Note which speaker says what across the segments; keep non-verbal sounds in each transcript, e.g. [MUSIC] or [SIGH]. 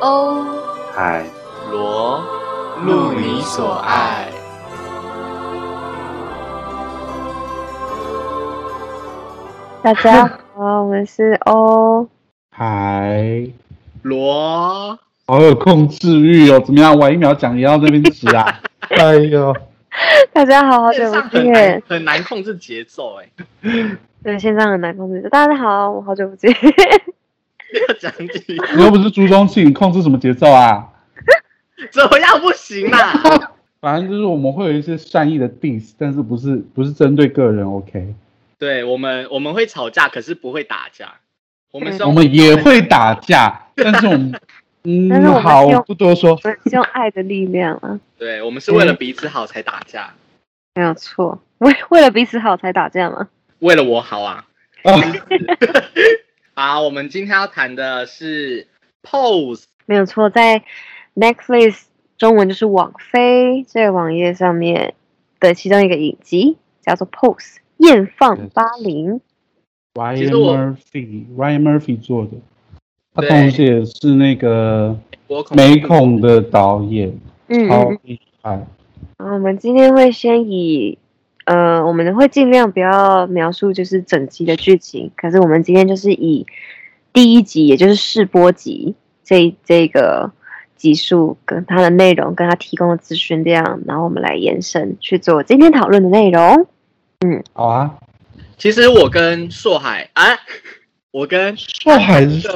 Speaker 1: 欧
Speaker 2: 海
Speaker 3: 罗，路你所爱。
Speaker 1: 大家好，我们是欧。
Speaker 2: 海，
Speaker 3: 罗，
Speaker 2: 好有控制欲哦！怎么样？晚一秒讲也要那边指啊！[LAUGHS] 哎呦，
Speaker 1: 大家好，好久不
Speaker 3: 很难
Speaker 1: 见。
Speaker 3: 很难控制节奏哎，
Speaker 1: 对，线上很难控制。大家好，我好久不见。
Speaker 3: 要讲几
Speaker 2: 你又不是朱宗庆，控制什么节奏啊？[LAUGHS]
Speaker 3: 怎么样不行啊？[LAUGHS]
Speaker 2: 反正就是我们会有一些善意的 diss，但是不是不是针对个人，OK？
Speaker 3: 对我们我们会吵架，可是不会打架。我们
Speaker 2: 我们也会打架，[LAUGHS] 但是我们，嗯
Speaker 1: 但是我，们
Speaker 2: 好
Speaker 1: 是用，
Speaker 2: 不多说。
Speaker 1: 我是用爱的力量啊，
Speaker 3: 对，我们是为了彼此好才打架，
Speaker 1: 没有错。为为了彼此好才打架吗？
Speaker 3: 为了我好啊。
Speaker 2: 啊
Speaker 3: 好，我们今天要谈的是 pose，
Speaker 1: 没有错，在 Netflix 中文就是网飞这个网页上面的其中一个影集叫做《Pose》艳放八零。
Speaker 2: ，Ryan Murphy，Ryan Murphy 做的，他同时也是那个美恐的导演，
Speaker 1: 嗯，嗯
Speaker 2: 超厉害。
Speaker 1: 然后我们今天会先以，呃，我们会尽量不要描述就是整集的剧情，可是我们今天就是以第一集，也就是试播集这这个集数跟它的内容跟它提供的资讯这样，然后我们来延伸去做今天讨论的内容。
Speaker 2: 嗯好啊，
Speaker 3: 其实我跟硕海啊，我跟
Speaker 2: 硕海是谁？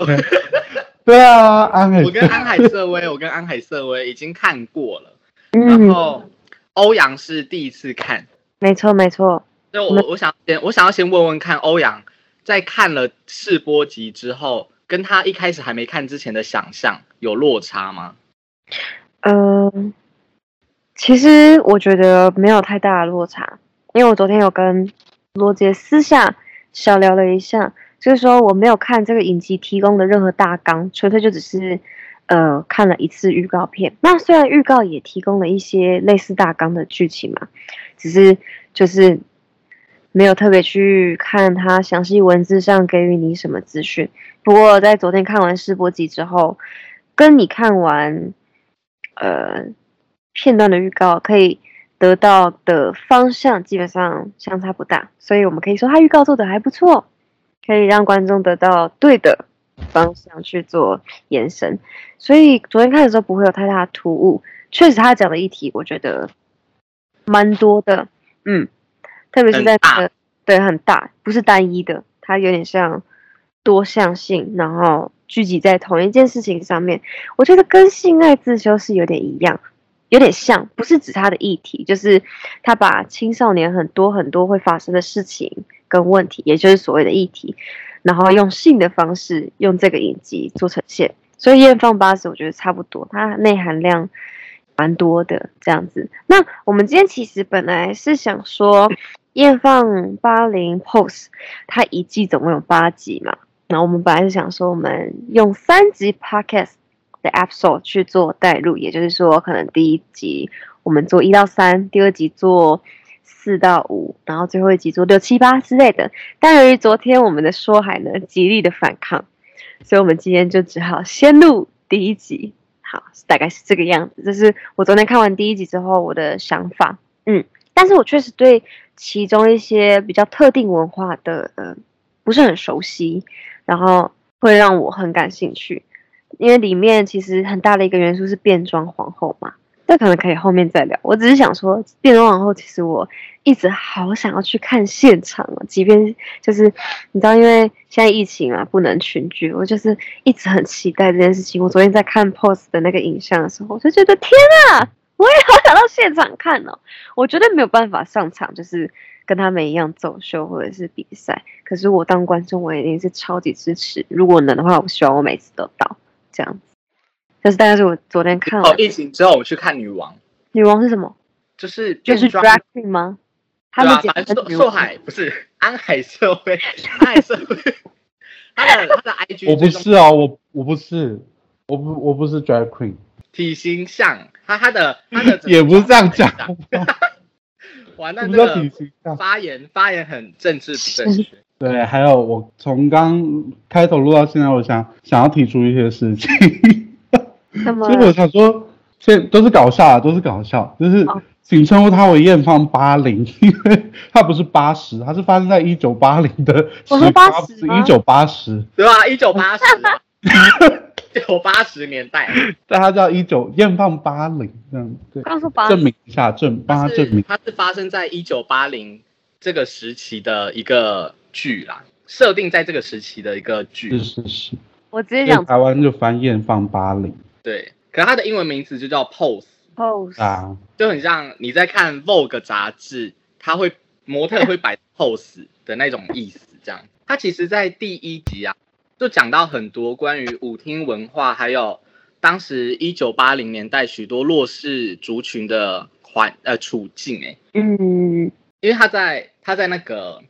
Speaker 2: [LAUGHS] 对啊，安海
Speaker 3: 我跟安海瑟薇，我跟安海瑟薇已经看过了，然
Speaker 1: 嗯，
Speaker 3: 后欧阳是第一次看，
Speaker 1: 没错没错，
Speaker 3: 那我我想先我想要先问问看，欧阳在看了试播集之后，跟他一开始还没看之前的想象有落差吗？
Speaker 1: 嗯、其实我觉得没有太大的落差，因为我昨天有跟罗杰私下小聊了一下，就是说我没有看这个影集提供的任何大纲，纯粹就只是呃看了一次预告片。那虽然预告也提供了一些类似大纲的剧情嘛，只是就是没有特别去看它详细文字上给予你什么资讯。不过在昨天看完试播集之后，跟你看完呃片段的预告可以得到的方向基本上相差不大，所以我们可以说它预告做的还不错，可以让观众得到对的方向去做延伸。所以昨天看的时候不会有太大的突兀，确实他讲的议题我觉得蛮多的，嗯，特别是在那个对很大，不是单一的，它有点像多向性，然后聚集在同一件事情上面。我觉得跟性爱自修是有点一样，有点像，不是指它的议题，就是他把青少年很多很多会发生的事情跟问题，也就是所谓的议题，然后用性的方式用这个影集做呈现。所以《艳放八十》我觉得差不多，它内含量蛮多的这样子。那我们今天其实本来是想说，[CLEARS THROAT]《艳放八零 Pose》它一季总共有八集嘛，然后我们本来是想说，我们用三集 Podcast 的 episode 去做带入，也就是说，可能第一集我们做一到三，第二集做四到五，然后最后一集做六七八之类的。但由于昨天我们的说海呢极力的反抗，所以我们今天就只好先录第一集。好，大概是这个样子。这是我昨天看完第一集之后我的想法。嗯，但是我确实对其中一些比较特定文化的呃不是很熟悉，然后会让我很感兴趣。因为里面其实很大的一个元素是变装皇后嘛，这可能可以后面再聊。我只是想说，变装皇后其实我一直好想要去看现场哦，即便就是你知道，因为现在疫情嘛，不能群聚，我就是一直很期待这件事情。我昨天在看 POSE 的那个影像的时候，我就觉得天啊，我也好想到现场看哦。我绝对没有办法上场，就是跟他们一样走秀或者是比赛。可是我当观众，我一定是超级支持。如果能的话，我希望我每次都到这样子。这是大概是我昨天看了
Speaker 3: 哦，。疫情之后我去看女王，
Speaker 1: 女王是什么？
Speaker 3: 就是
Speaker 1: 就是 drag queen 吗？他
Speaker 3: 对啊，
Speaker 1: 们简
Speaker 3: 反正寿
Speaker 1: 称女王
Speaker 3: 寿海不是安海社会，[LAUGHS] 安海社会，他的他的 IG [LAUGHS]
Speaker 2: 我不是哦，我我不是，我不我不是 drag queen，
Speaker 3: 体型像，他他的他的
Speaker 2: 也不是这样讲，[LAUGHS]
Speaker 3: 完
Speaker 2: 我不知道
Speaker 3: 蛋这个。发言发言很政治不正确。
Speaker 2: 对，还有我从刚开头录到现在，我想想要提出一些事情。
Speaker 1: 什么
Speaker 2: 所以我想说，这都是搞笑啊，都是搞笑，就是
Speaker 1: 哦
Speaker 2: 请称呼他为艳芳八零，[LAUGHS] 因为他不是八十，他是发生在一九八零的
Speaker 1: 我说
Speaker 2: 时发
Speaker 1: ，80吗
Speaker 2: 不是一九八十，
Speaker 3: 对吧？一九八十，[LAUGHS] 九八十年代，
Speaker 2: 但他叫一九艳放八零，这样对，
Speaker 1: 刚说八
Speaker 2: 证明一下，证帮他证明。
Speaker 3: 是它是发生在一九八零这个时期的一个剧啦，设定在这个时期的一个剧
Speaker 2: 是。是是，
Speaker 1: 我直接讲
Speaker 2: 台湾就翻艳放八零
Speaker 3: 对，可它的英文名字就叫
Speaker 1: Pose，pose，
Speaker 2: 啊，
Speaker 3: 就很像你在看 Vogue 杂志，它会模特会摆 pose 的那种意思。这样，它其实在第一集啊，就讲到很多关于舞厅文化，还有当时一九八零年代许多弱势族群的环呃处境、欸。
Speaker 1: 嗯，
Speaker 3: 因为他在他在那个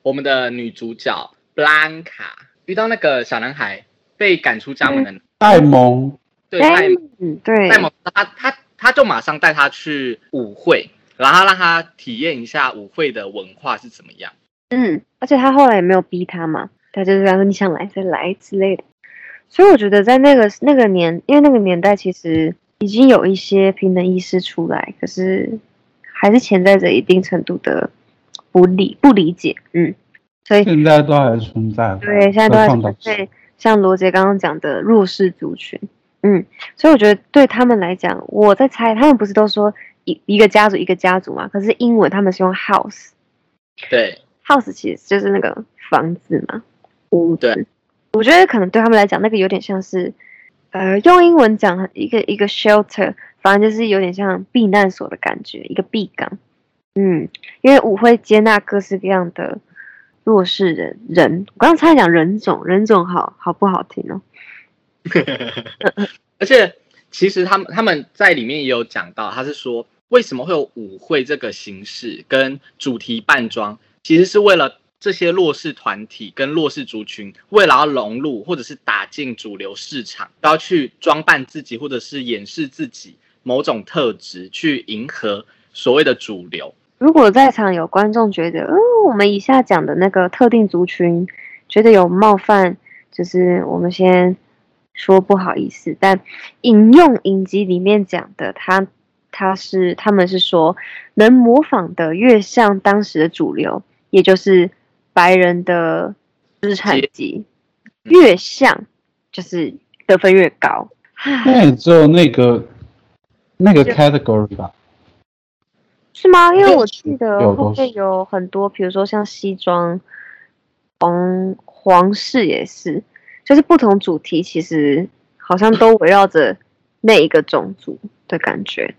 Speaker 3: 我们的女主角 Blanca 遇到那个小男孩被赶出家门的，
Speaker 2: 戴蒙
Speaker 3: 对，戴
Speaker 1: 嗯，对，
Speaker 3: 戴蒙，他他他就马上带他去舞会，然后让他体验一下舞会的文化是怎么样。
Speaker 1: 嗯，而且他后来也没有逼他嘛，他就是说你想来再来之类的。所以我觉得在那个那个年，因为那个年代其实已经有一些平等意识出来，可是还是潜在着一定程度的不理不理解。嗯，所以
Speaker 2: 现在都还存在，
Speaker 1: 对现在都在
Speaker 2: 何况当时
Speaker 1: 对像罗杰刚刚讲的弱势族群，嗯，所以我觉得对他们来讲，我在猜，他们不是都说一一个家族一个家族嘛？可是英文他们是用 house。
Speaker 3: 对
Speaker 1: ，house 其实就是那个房子嘛，屋子。
Speaker 3: 对
Speaker 1: 我觉得可能对他们来讲，那个有点像是，呃，用英文讲一个一个 shelter，反正就是有点像避难所的感觉，一个避港。嗯，因为舞会接纳各式各样的弱势人人，我刚刚差点讲人种，人种好好不好听哦？[LAUGHS]
Speaker 3: 而且其实他们他们在里面也有讲到，他是说为什么会有舞会这个形式跟主题扮装，其实是为了这些弱势团体跟弱势族群，为了要融入或者是打进主流市场，都要去装扮自己或者是掩饰自己某种特质，去迎合所谓的主流。
Speaker 1: 如果在场有观众觉得，嗯，我们以下讲的那个特定族群觉得有冒犯，就是我们先说不好意思。但引用影集里面讲的，他他是他们是说，能模仿的越像当时的主流，也就是白人的资产级，越像就是得分越高。
Speaker 2: 那也只有那个那个 category 吧，
Speaker 1: 是吗？因为我记得
Speaker 2: 有
Speaker 1: 后面有很多，比如说像西装、皇皇室也是，就是不同主题，其实好像都围绕着那一个种族的感觉。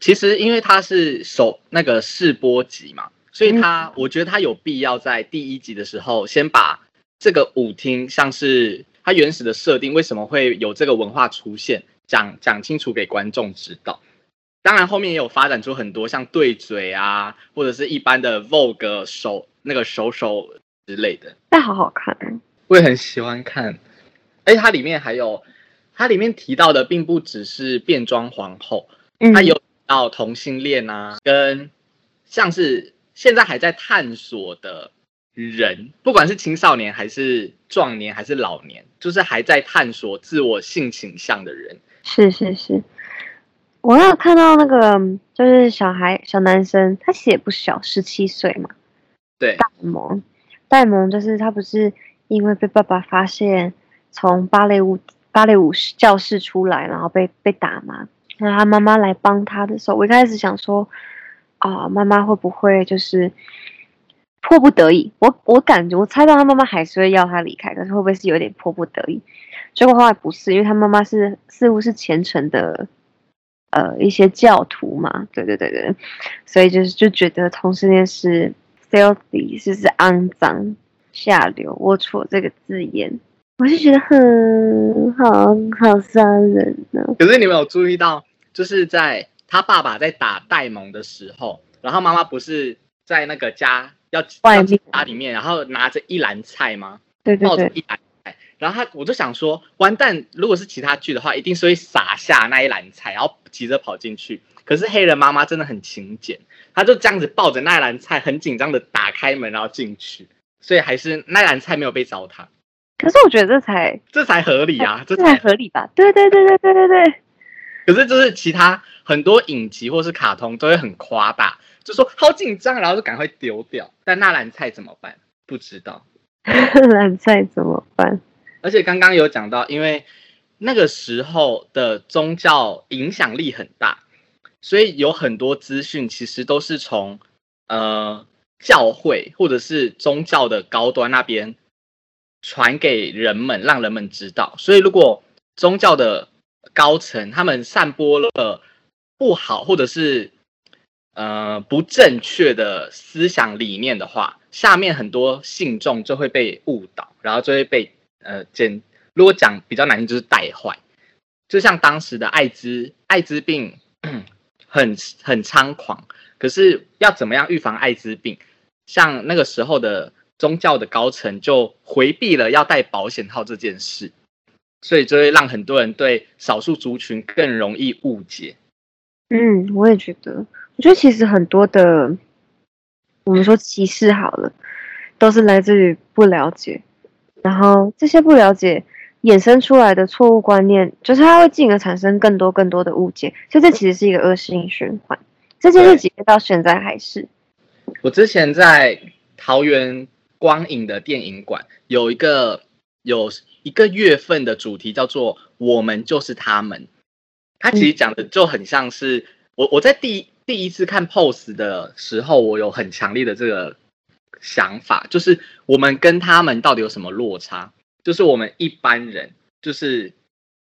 Speaker 3: 其实因为它是首那个试播集嘛，所以他、我觉得它有必要在第一集的时候先把这个舞厅像是它原始的设定，为什么会有这个文化出现，讲讲清楚给观众知道。当然后面也有发展出很多像对嘴啊，或者是一般的 Vogue 手那个手手之类的，
Speaker 1: 但好好看哦，
Speaker 3: 我也很喜欢看。而且它里面还有，它里面提到的并不只是变装皇后，
Speaker 1: 嗯，
Speaker 3: 它有到同性恋啊，跟像是现在还在探索的人，不管是青少年还是壮年还是老年，就是还在探索自我性倾向的人。
Speaker 1: 是是是，我有看到那个就是小孩小男生，他其实也不小，十七岁嘛，
Speaker 3: 对，
Speaker 1: 戴萌，戴萌就是他不是因为被爸爸发现从芭蕾舞芭蕾舞教室出来，然后被被打嘛，然后他妈妈来帮他的时候，我一开始想说，啊、妈妈会不会就是迫不得已？我我感觉我猜到他妈妈还是会要他离开，可是会不会是有点迫不得已？结果后来不是，因为他妈妈是似乎是虔诚的。呃，一些教徒嘛，对对对对，所以就是就觉得同性恋是 filthy，是是肮脏、下流、龌龊这个字眼，我就觉得很好好伤人呢、
Speaker 3: 可是你们有注意到，就是在他爸爸在打戴蒙的时候，然后妈妈不是在那个家要
Speaker 1: 外面
Speaker 3: 家里面，然后拿着一篮菜吗？
Speaker 1: 对对对，
Speaker 3: 一篮菜，然后他我就想说，完蛋，如果是其他剧的话，一定是会撒下那一篮菜，然后急着跑进去。可是黑人妈妈真的很勤俭，她就这样子抱着那一篮菜，很紧张的打开门然后进去，所以还是那一篮菜没有被糟蹋。
Speaker 1: 可是我觉得这才
Speaker 3: 这才合理啊，这
Speaker 1: 这才
Speaker 3: 才
Speaker 1: 合理吧？对对对对对对对，
Speaker 3: 可是就是其他很多影集或是卡通都会很夸大，就说好紧张，然后就赶快丢掉。但纳兰菜怎么办？不知道。[LAUGHS]
Speaker 1: 篮菜怎么办？
Speaker 3: 而且刚刚有讲到，因为那个时候的宗教影响力很大，所以有很多资讯其实都是从呃教会或者是宗教的高端那边传给人们，让人们知道。所以如果宗教的高层他们散播了不好或者是呃不正确的思想理念的话，下面很多信众就会被误导，然后就会被呃简，如果讲比较难听就是带坏。就像当时的艾滋艾滋病很很猖狂，可是要怎么样预防艾滋病？像那个时候的宗教的高层就回避了要戴保险套这件事，所以就会让很多人对少数族群更容易误解。
Speaker 1: 嗯，我也觉得，我觉得其实很多的，我们说歧视好了，都是来自于不了解，然后这些不了解衍生出来的错误观念，就是它会进而产生更多更多的误解，所以这其实是一个恶性循环。这件事
Speaker 3: 对
Speaker 1: 即便到现在还是，
Speaker 3: 我之前在桃园光影的电影馆有一个有一个月份的主题叫做“我们就是他们”，它其实讲的就很像是我我在第第一次看 POSE 的时候，我有很强烈的这个想法，就是我们跟他们到底有什么落差？就是我们一般人，就是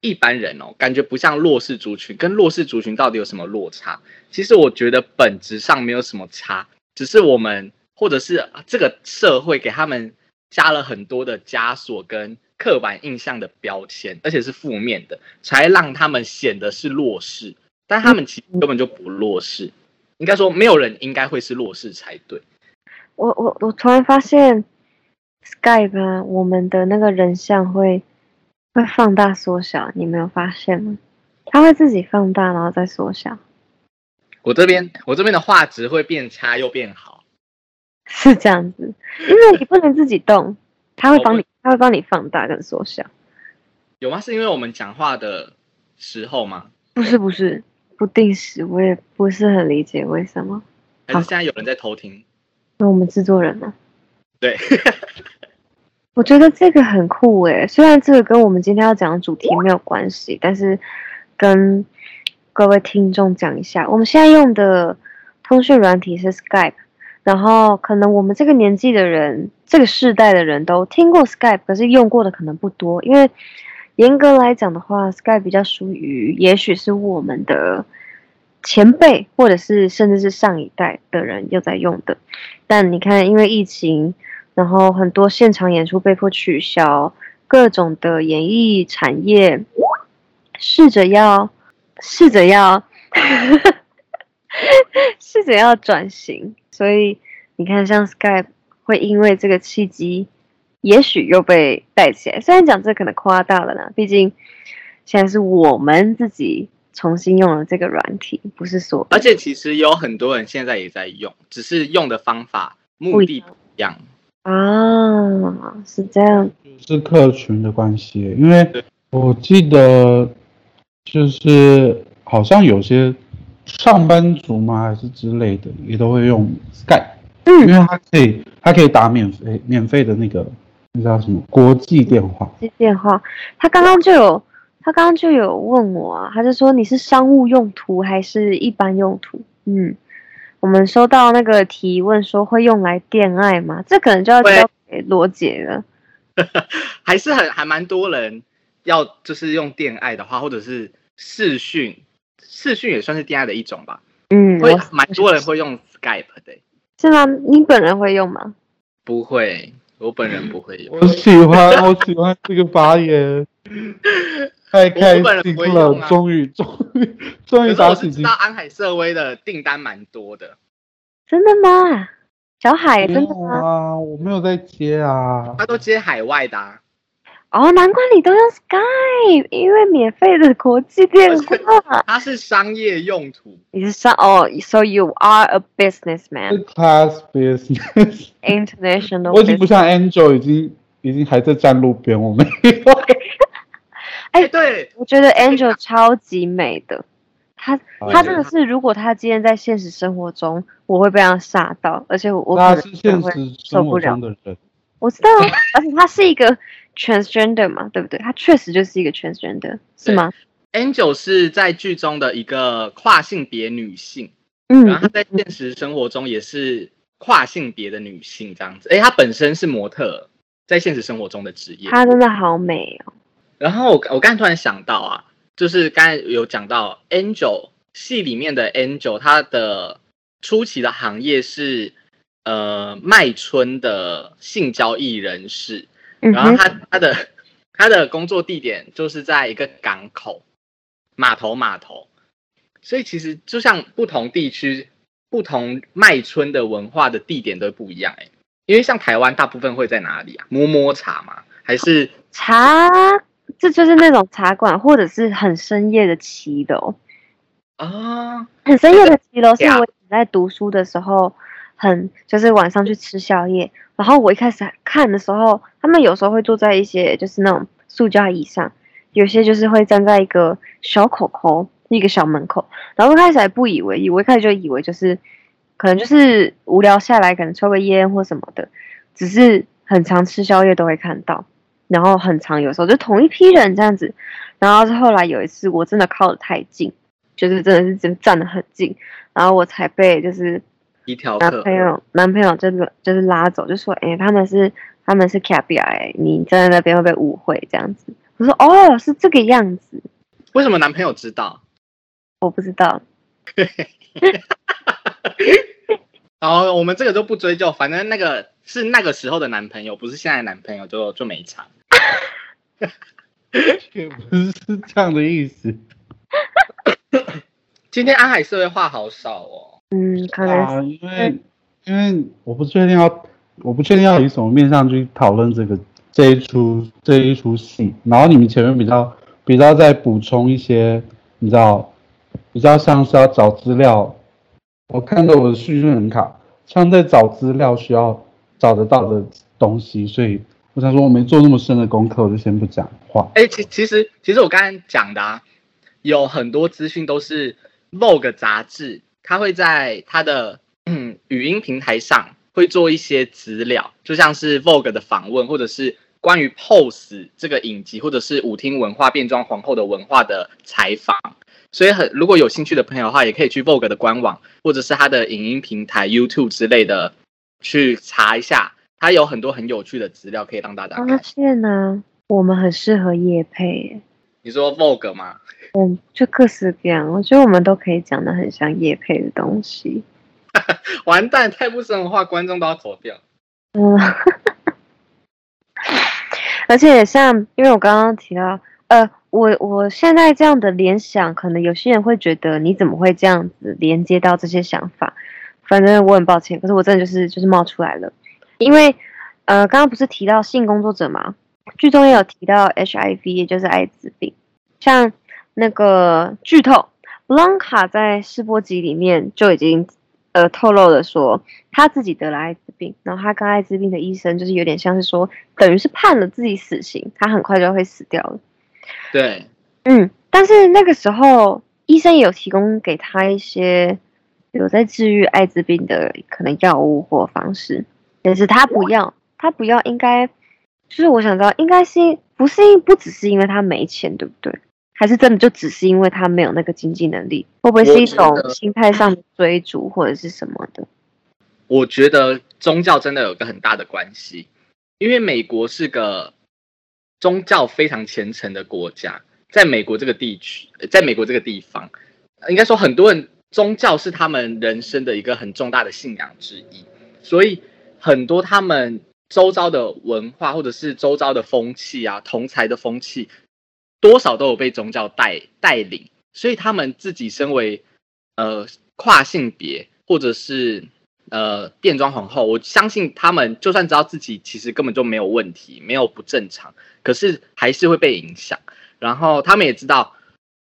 Speaker 3: 一般人哦，感觉不像弱势族群，跟弱势族群到底有什么落差？其实我觉得本质上没有什么差，只是我们或者是这个社会给他们加了很多的枷锁跟刻板印象的标签，而且是负面的，才让他们显得是弱势，但他们其实根本就不弱势。应该说，没有人应该会是弱势才对。
Speaker 1: 我我我突然发现，Skype 啊，我们的那个人像会会放大缩小，你没有发现吗？它会自己放大，然后再缩小，
Speaker 3: 我这边我这边的画质会变差又变好，
Speaker 1: 是这样子，因为你不能自己动，[LAUGHS] 它会帮你，它会帮你放大跟缩小。
Speaker 3: 有吗？是因为我们讲话的时候吗？
Speaker 1: 不是不是不定时，我也不是很理解为什么。
Speaker 3: 还是现在有人在偷听？
Speaker 1: 那我们制作人呢？
Speaker 3: 对，[LAUGHS]
Speaker 1: 我觉得这个很酷诶，虽然这个跟我们今天要讲的主题没有关系，但是跟各位听众讲一下，我们现在用的通讯软体是 Skype，然后可能我们这个年纪的人，这个世代的人都听过 Skype，可是用过的可能不多，因为严格来讲的话，Skype 比较属于也许是我们的前辈，或者是甚至是上一代的人又在用的。但你看，因为疫情，然后很多现场演出被迫取消，各种的演艺产业试着要试着要 [LAUGHS] 试着要转型，所以你看，像 Skype 会因为这个契机，也许又被带起来。虽然讲这可能夸大了啦，毕竟现在是我们自己重新用了这个软体，不是说
Speaker 3: 而且其实有很多人现在也在用，只是用的方法、目的不一样。
Speaker 1: 啊，是这样，
Speaker 2: 是客群的关系，因为我记得就是好像有些上班族嘛还是之类的，也都会用 Skype，因
Speaker 1: 嗯，
Speaker 2: 为它可以它可以打免费免费的那个那叫什么国际电话，
Speaker 1: 接电话，他刚刚就有，他刚刚就有问我啊，他就说你是商务用途还是一般用途？嗯，我们收到那个提问说会用来恋爱吗？这可能就要交给罗姐了。[LAUGHS]
Speaker 3: 还是很还蛮多人要就是用恋爱的话，或者是视讯，视讯也算是电爱的一种吧。
Speaker 1: 嗯，
Speaker 3: 会
Speaker 1: 我
Speaker 3: 蛮多人会用 Skype 的，
Speaker 1: 是吗？你本人会用吗？
Speaker 3: 不会，我本人不会用。
Speaker 2: 我喜欢 [LAUGHS] 我喜欢这个发言，太开
Speaker 3: 我本人
Speaker 2: 心了，
Speaker 3: 啊
Speaker 2: 终于终于终于
Speaker 3: 可是我是知
Speaker 2: 打起精
Speaker 3: 道安海瑟薇的订单蛮多的，
Speaker 1: 真的吗？小海真的吗？
Speaker 2: 啊，我没有在接啊。
Speaker 3: 他都接海外的、啊，
Speaker 1: 哦，难怪你都用 Skype，因为免费的国际电话。[LAUGHS]
Speaker 3: 它是商业用途。
Speaker 1: 你是商哦，so you are a businessman,
Speaker 2: class
Speaker 1: business，international
Speaker 2: 我已经不。像 Angel 已经已经还在站路边，我没有。[LAUGHS]
Speaker 1: 哎
Speaker 3: 哎，对，
Speaker 1: 我觉得 Angel 超级美的，她她真的是，如果她今天在现实生活中，我会被她吓到，而且我我
Speaker 2: 是现
Speaker 1: 能会
Speaker 2: 实生活
Speaker 1: 受不了
Speaker 2: 中。的人，
Speaker 1: 我知道啊，而且她是一个 transgender 嘛，对不对？她确实就是一个 transgender，是吗
Speaker 3: ？Angel 是在剧中的一个跨性别女性，
Speaker 1: 嗯
Speaker 3: 然后她在现实生活中也是跨性别的女性这样子。哎，她本身是模特，在现实生活中的职业。
Speaker 1: 她真的好美哦。
Speaker 3: 然后我我刚才突然想到啊，就是刚才有讲到 Angel 戏里面的 Angel，她的初期的行业是呃卖春的性交易人士，
Speaker 1: 嗯
Speaker 3: 然后，他他的 [LAUGHS] 他的工作地点就是在一个港口码头码头，所以其实就像不同地区不同卖春的文化的地点都不一样哎、因为像台湾大部分会在哪里啊？摸摸茶吗？还是
Speaker 1: 茶，这就是那种茶馆，或者是很深夜的骑楼。
Speaker 3: 啊？
Speaker 1: 很深夜的骑楼是我在读书的时候，很就是晚上去吃宵夜，然后我一开始看的时候，他们有时候会坐在一些就是那种塑胶椅上，有些就是会站在一个小口口，一个小门口，然后一开始还不以为意，我一开始就以为就是可能就是无聊下来，可能抽个烟或什么的，只是很常吃宵夜都会看到，然后很常有时候就同一批人这样子，然后是后来有一次我真的靠得太近。就是真的是真站得很近，然后我才被就是
Speaker 3: 一条
Speaker 1: 男朋友男朋友就是就是拉走，就说哎、他们是他们是 KPI，你站在那边会被误会这样子。我说哦是这个样子，
Speaker 3: 为什么男朋友知道？
Speaker 1: 我不知道。[LAUGHS]
Speaker 3: 然后我们这个都不追究，反正那个是那个时候的男朋友，不是现在的男朋友，就就没差。
Speaker 2: 也不是这样的意思。
Speaker 3: 今天阿海社会话好少哦。
Speaker 1: 嗯，可能是。
Speaker 2: 啊，因为因为我不确定要，我不确定要以什么面向去讨论这个这一出这一出戏，然后你们前面比较比较在补充一些，你知道，比较像是要找资料，我看到我的叙述很卡，像在找资料需要找得到的东西，所以我想说我没做那么深的功课，我就先不讲话。
Speaker 3: 哎，其其实其实我刚才讲的啊，有很多资讯都是 Vogue 杂志，他会在他的嗯语音平台上会做一些资料，就像是 Vogue 的访问，或者是关于 Pose 这个影集，或者是舞厅文化变装皇后的文化的采访。所以很如果有兴趣的朋友的话，也可以去 Vogue 的官网，或者是他的影音平台 YouTube 之类的去查一下，他有很多很有趣的资料可以让大家
Speaker 1: 发。现呢，我们很适合夜配，
Speaker 3: 你说 Vogue 吗？
Speaker 1: 嗯，就各式各样，我觉得我们都可以讲的很像夜配的东西。[LAUGHS]
Speaker 3: 完蛋，太不生活化，观众都要走掉。
Speaker 1: 嗯，[LAUGHS] 而且像，因为我刚刚提到，呃，我我现在这样的联想，可能有些人会觉得你怎么会这样子连接到这些想法？反正我很抱歉，可是我真的就是就是冒出来了，因为呃，刚刚不是提到性工作者嘛，剧中也有提到 HIV，也就是艾滋病，像那个剧透，布朗卡在试播集里面就已经呃透露了说。他自己得了艾滋病，然后他跟艾滋病的医生就是有点像是说，等于是判了自己死刑，他很快就会死掉了。
Speaker 3: 对，
Speaker 1: 嗯，但是那个时候医生也有提供给他一些有在治愈艾滋病的可能药物或方式，但是他不要，他不要，应该就是我想知道，应该是不是因不只是因为他没钱，对不对？还是真的就只是因为他没有那个经济能力？会不会是一种心态上的追逐或者是什么的？
Speaker 3: 我觉得宗教真的有个很大的关系，因为美国是个宗教非常虔诚的国家，在美国这个地区，呃在美国这个地方，应该说很多人宗教是他们人生的一个很重大的信仰之一，所以很多他们周遭的文化或者是周遭的风气啊，同才的风气，多少都有被宗教带带领，所以他们自己身为呃跨性别或者是呃变装皇后，我相信他们就算知道自己其实根本就没有问题，没有不正常，可是还是会被影响。然后他们也知道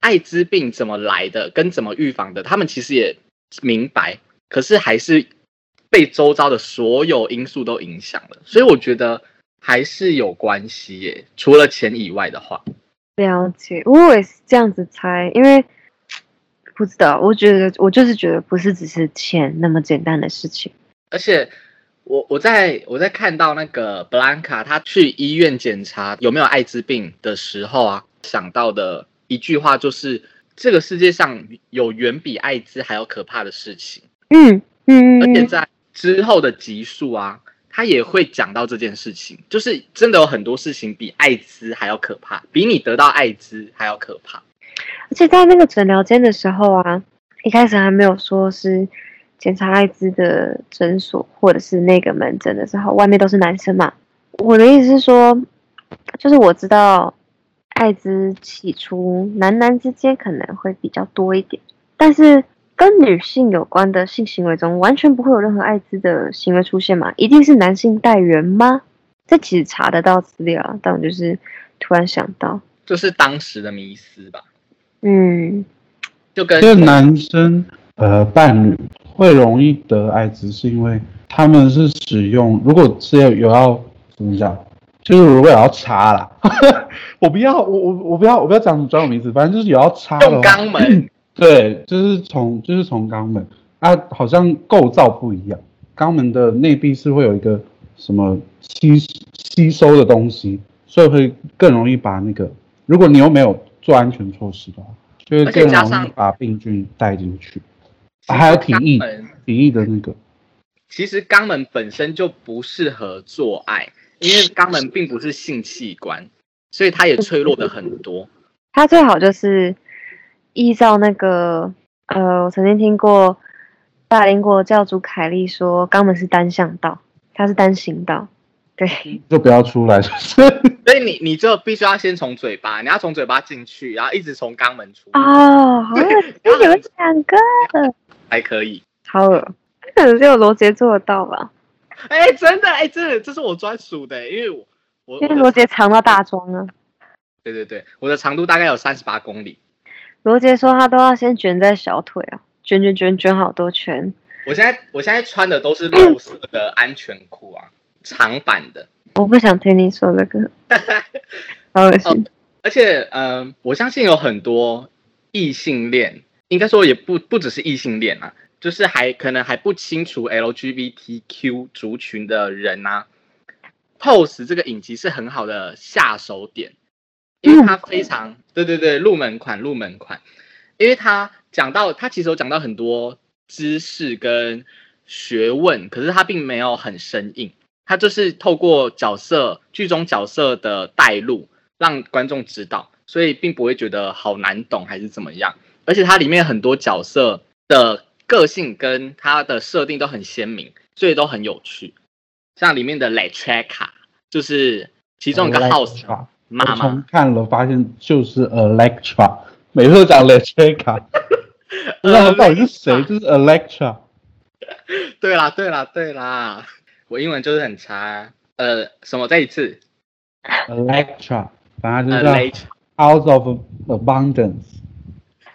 Speaker 3: 艾滋病怎么来的，跟怎么预防的，他们其实也明白，可是还是被周遭的所有因素都影响了。所以我觉得还是有关系耶。除了钱以外的话，
Speaker 1: 了解，我也是这样子猜，因为不知道，我觉得我就是觉得不是只是钱那么简单的事情。
Speaker 3: 而且我我在我在看到那个 Blanca 她去医院检查有没有艾滋病的时候啊，想到的一句话就是：这个世界上有远比艾滋还要可怕的事情。
Speaker 1: 嗯嗯，
Speaker 3: 而且在之后的集数啊，他也会讲到这件事情，就是真的有很多事情比艾滋还要可怕，比你得到艾滋还要可怕。
Speaker 1: 而且在那个诊疗间的时候啊，一开始还没有说是检查艾滋的诊所或者是那个门诊的时候，外面都是男生嘛。我的意思是说，就是我知道艾滋起初男男之间可能会比较多一点，但是跟女性有关的性行为中完全不会有任何艾滋的行为出现嘛？一定是男性带源吗？这其实查得到资料啊，但我就是突然想到，
Speaker 3: 就是当时的迷思吧，
Speaker 1: 嗯，
Speaker 3: 就跟
Speaker 2: 这男生呃伴侣会容易得艾滋，是因为他们是使用，如果是有有要怎么讲，就是如果有要插啦，[LAUGHS] 我不要我我我不要我不要讲什么专有名词，反正就是有要插的
Speaker 3: 用
Speaker 2: 话，
Speaker 3: 肛门，
Speaker 2: 对，就是从就是从肛门啊，好像构造不一样，肛门的内壁是会有一个什么吸吸收的东西，所以会更容易把那个，如果你又没有做安全措施的话，就会更容易把病菌带进去。啊还有体液体液的那个，
Speaker 3: 其实肛门本身就不适合做爱，因为肛门并不是性器官，所以它也脆弱的很多。
Speaker 1: 它最好就是依照那个呃，我曾经听过大英国教主凯利说，肛门是单向道，它是单行道。对，[LAUGHS]
Speaker 2: 就不要出来，就是 [LAUGHS]
Speaker 3: 所以你你就必须要先从嘴巴，你要从嘴巴进去，然后一直从肛门出
Speaker 1: 哦，好恶心，[LAUGHS] 有两个，
Speaker 3: 还可以。
Speaker 1: 超恶，可能只有罗杰做得到吧？
Speaker 3: 哎、真的，哎、真的，这是我专属的，因为我我
Speaker 1: 因为罗杰藏到大庄啊。
Speaker 3: 对对对，我的长度大概有三十八公里。
Speaker 1: 罗杰说他都要先卷在小腿啊，卷卷卷卷好多圈。
Speaker 3: 我现在我现在穿的都是肉色的安全裤啊，长版的。[COUGHS]
Speaker 1: 我不想听你说这个，[LAUGHS] 好恶心。
Speaker 3: 而且，嗯、我相信有很多异性恋，应该说也不不只是异性恋啊，就是还可能还不清楚 LGBTQ 族群的人啊，Pose 这个影集是很好的下手点，因为它非常对对对入门款入门款，因为它讲到它其实有讲到很多知识跟学问，可是它并没有很生硬，它就是透过角色剧中角色的带入。让观众知道，所以并不会觉得好难懂还是怎么样。而且它里面很多角色的个性跟它的设定都很鲜明，所以都很有趣。像里面的 Letreka 就是其中一个 House 妈妈，
Speaker 2: 看了发现就是 Electra，每次都讲 Electra，不知道到底是谁，就是 Electra。
Speaker 3: 对啦对啦对啦，我英文就是很差。呃，什么？再一次
Speaker 2: Electra，反正就
Speaker 3: 呃
Speaker 2: 是 House of Abundance，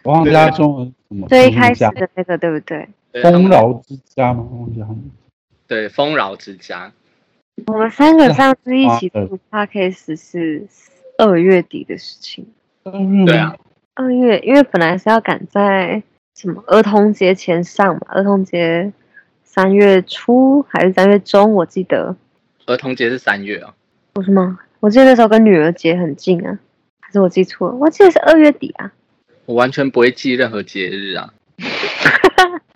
Speaker 2: 我忘记它中文什么。
Speaker 1: 最一开始的那个对不对？
Speaker 2: 丰饶之家吗？忘记他们。
Speaker 3: 对丰饶之家，
Speaker 1: 我们三个上次一起
Speaker 2: 啊
Speaker 1: 录 podcast 是二月底的事情。
Speaker 3: 嗯对啊，
Speaker 1: 二月，因为本来是要赶在什么儿童节前上嘛，儿童节三月初还是三月中，我记得
Speaker 3: 儿童节是三月啊。
Speaker 1: 不是吗？我记得那时候跟女儿节很近啊，还是我记错了？我记得是二月底啊。
Speaker 3: 我完全不会记任何节日啊。[LAUGHS]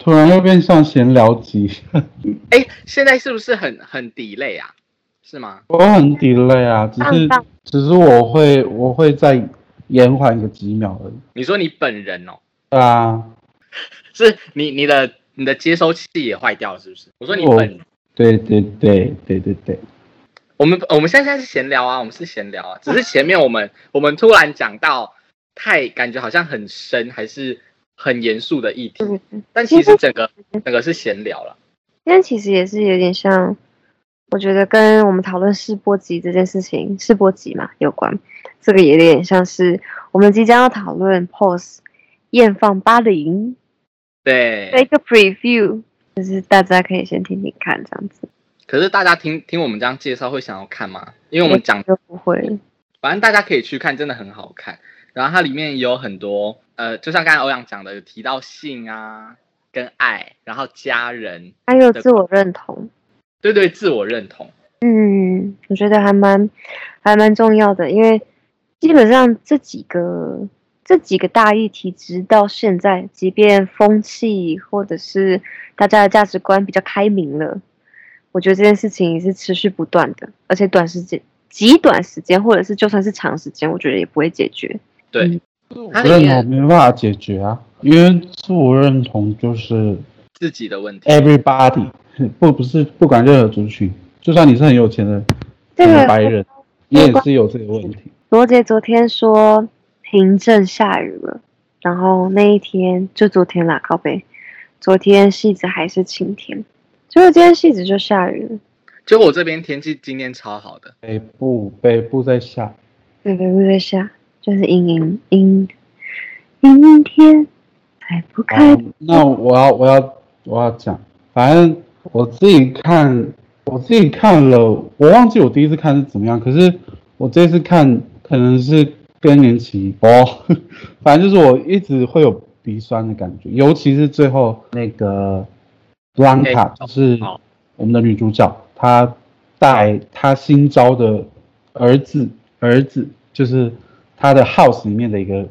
Speaker 2: 突然又变像闲聊集，[LAUGHS]
Speaker 3: 哎，现在是不是很很 delay 啊？是吗？
Speaker 2: 我很 delay 啊，只是只是我会我会再延缓个几秒而已。
Speaker 3: 你说你本人哦，
Speaker 2: 对啊，[LAUGHS]
Speaker 3: 是你你的你的接收器也坏掉了是不是？我说你本人，
Speaker 2: 对对对对对对，
Speaker 3: 我们我们现在是闲聊啊，我们是闲聊啊，只是前面我们我们突然讲到太感觉好像很深，还是很严肃的议题，
Speaker 1: 嗯，
Speaker 3: 但其实整个整个是闲聊了。
Speaker 1: 今天其实也是有点像，我觉得跟我们讨论试播集这件事情，试播集嘛有关。这个也有点像是我们即将要讨论 pose 验放八零对一
Speaker 3: 对，
Speaker 1: 个 preview，就是大家可以先听听看这样子。
Speaker 3: 可是大家听听我们这样介绍会想要看吗？因为我们讲
Speaker 1: 就不会。
Speaker 3: 反正大家可以去看，真的很好看。然后它里面也有很多，呃，就像刚才欧阳讲的，有提到性啊，跟爱，然后家人，
Speaker 1: 还有自我认同。
Speaker 3: 对对，自我认同。
Speaker 1: 嗯，我觉得还蛮还蛮重要的，因为基本上这几个这几个大议题，直到现在，即便风气或者是大家的价值观比较开明了，我觉得这件事情也是持续不断的，而且短时间、极短时间，或者是就算是长时间，我觉得也不会解决。
Speaker 3: 对，
Speaker 2: 我认同没办法解决啊，因为自我认同就是
Speaker 3: 自己的问题。
Speaker 2: Everybody [LAUGHS] 不不是不管任何族群，就算你是很有钱的
Speaker 1: 这个
Speaker 2: 白人，你也是有这个问题。
Speaker 1: 罗杰昨天说平镇下雨了，然后那一天就昨天啦，靠背，昨天戏子还是晴天，结果今天戏子就下雨了。
Speaker 3: 就我这边天气今天超好的，
Speaker 2: 北部北部在下，
Speaker 1: 对北部，在下，就是阴阴阴阴天，还不开
Speaker 2: 好。那我要我要我要讲，反正我自己看，我自己看了，我忘记我第一次看是怎么样，可是我这次看可能是更年期哦，[LAUGHS] 反正就是我一直会有鼻酸的感觉，尤其是最后那个 Blanca，就是我们的女主角，她带她新招的儿子，儿子就是她的 house 里面的一个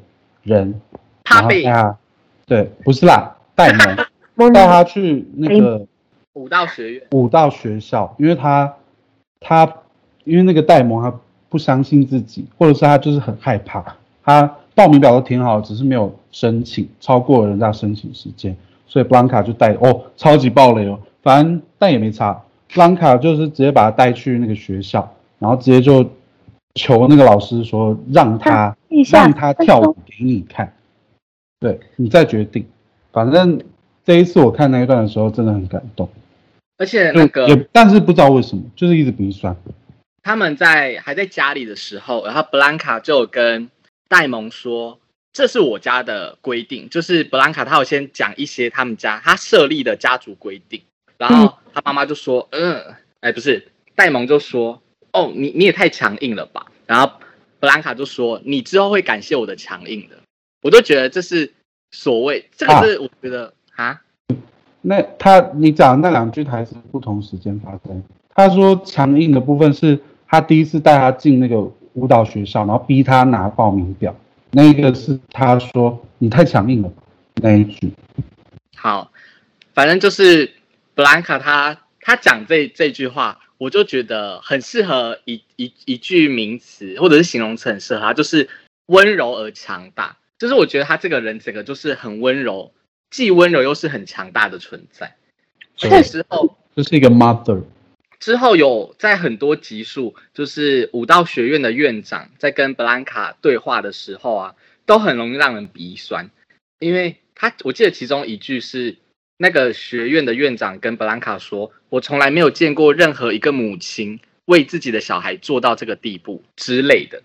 Speaker 2: 人，然后
Speaker 3: 他被
Speaker 2: 带他，对，不是啦，戴 [LAUGHS] 蒙带他去那个
Speaker 3: 武道学院，
Speaker 2: 武道学校，因为他他因为那个戴蒙他不相信自己，或者是他就是很害怕，他报名表都填好，只是没有申请，超过了人家申请时间，所以 Blanca 就带哦，超级暴雷哦，反正但也没差，Blanca 就是直接把他带去那个学校，然后直接就求那个老师说让他让他跳舞给你看，对你再决定，反正这一次我看那一段的时候真的很感动。
Speaker 3: 而且那个
Speaker 2: 也，但是不知道为什么，就是一直鼻酸。
Speaker 3: 他们在还在家里的时候，然后布兰卡就有跟戴蒙说：“这是我家的规定。”就是布兰卡他有先讲一些他们家他设立的家族规定，然后他妈妈就说：“嗯，哎，不是。”戴蒙就说：“哦，你你也太强硬了吧。”然后布兰卡就说：“你之后会感谢我的强硬的。”我就觉得这是所谓这个是我觉得啊
Speaker 2: 那他你讲的那两句台词不同时间发生。他说强硬的部分是他第一次带他进那个舞蹈学校，然后逼他拿报名表，那个是他说你太强硬了那一句。
Speaker 3: 好，反正就是布兰卡他他讲这这句话，我就觉得很适合一一一句名词或者是形容词很适合他，就是温柔而强大。就是我觉得他这个人整个就是很温柔，既温柔又是很强大的存在。而且之后
Speaker 2: 就是一个 mother，
Speaker 3: 之后有在很多集数，就是武道学院的院长在跟布兰卡对话的时候啊，都很容易让人鼻酸，因为他我记得其中一句是那个学院的院长跟布兰卡说：“我从来没有见过任何一个母亲为自己的小孩做到这个地步之类的。”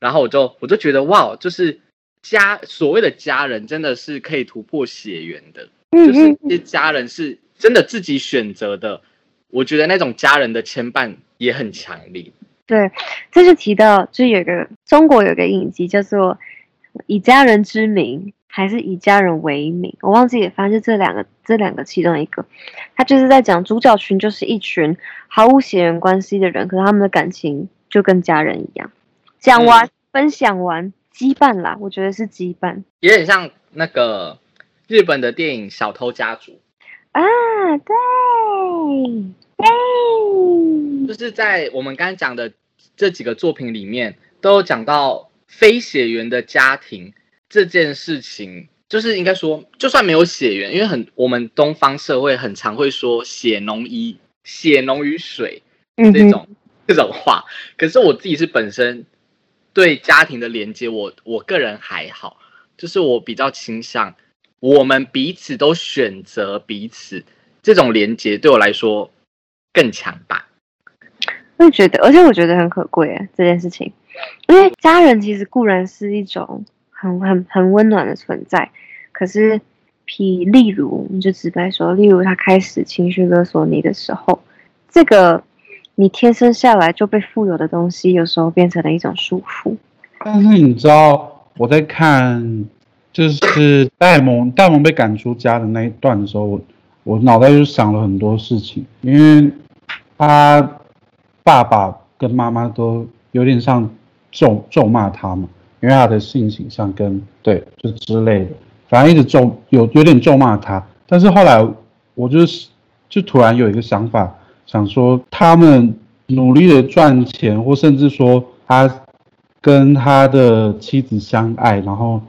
Speaker 3: 然后我就我就觉得哇，就是家所谓的家人真的是可以突破血缘的，就是
Speaker 1: 嗯
Speaker 3: 这些家人是真的自己选择的，我觉得那种家人的牵绊也很强烈。
Speaker 1: 对，这就提到，就有个中国有个影集叫做《以家人之名》还是《以家人为名》，我忘记了，反正就这两个这两个其中一个，他就是在讲主角群就是一群毫无血缘关系的人，可是他们的感情就跟家人一样。讲完、分享完，羁绊啦，我觉得是羁绊。
Speaker 3: 有点像那个日本的电影《小偷家族。
Speaker 1: 啊，对对，
Speaker 3: 就是在我们刚刚讲的这几个作品里面，都有讲到非血缘的家庭这件事情。就是应该说，就算没有血缘，因为很我们东方社会很常会说血浓于血浓于水
Speaker 1: 嗯，
Speaker 3: 这种、这种话，可是我自己是本身对家庭的连接，我我个人还好，就是我比较倾向我们彼此都选择彼此，这种连接对我来说更强大。
Speaker 1: 我也觉得，而且我觉得很可贵啊这件事情，因为家人其实固然是一种很很很温暖的存在，可是，譬例如，你就直白说，例如他开始情绪勒索你的时候，这个你天生下来就被富有的东西，有时候变成了一种束缚。
Speaker 2: 但是你知道我在看，就是戴蒙戴蒙被赶出家的那一段的时候，我我脑袋就想了很多事情，因为他爸爸跟妈妈都有点像咒咒骂他嘛，因为他的性倾向跟对就之类的，反正一直咒有有点咒骂他。但是后来我就是就突然有一个想法，想说他们努力的赚钱，或甚至说他跟他的妻子相爱，然后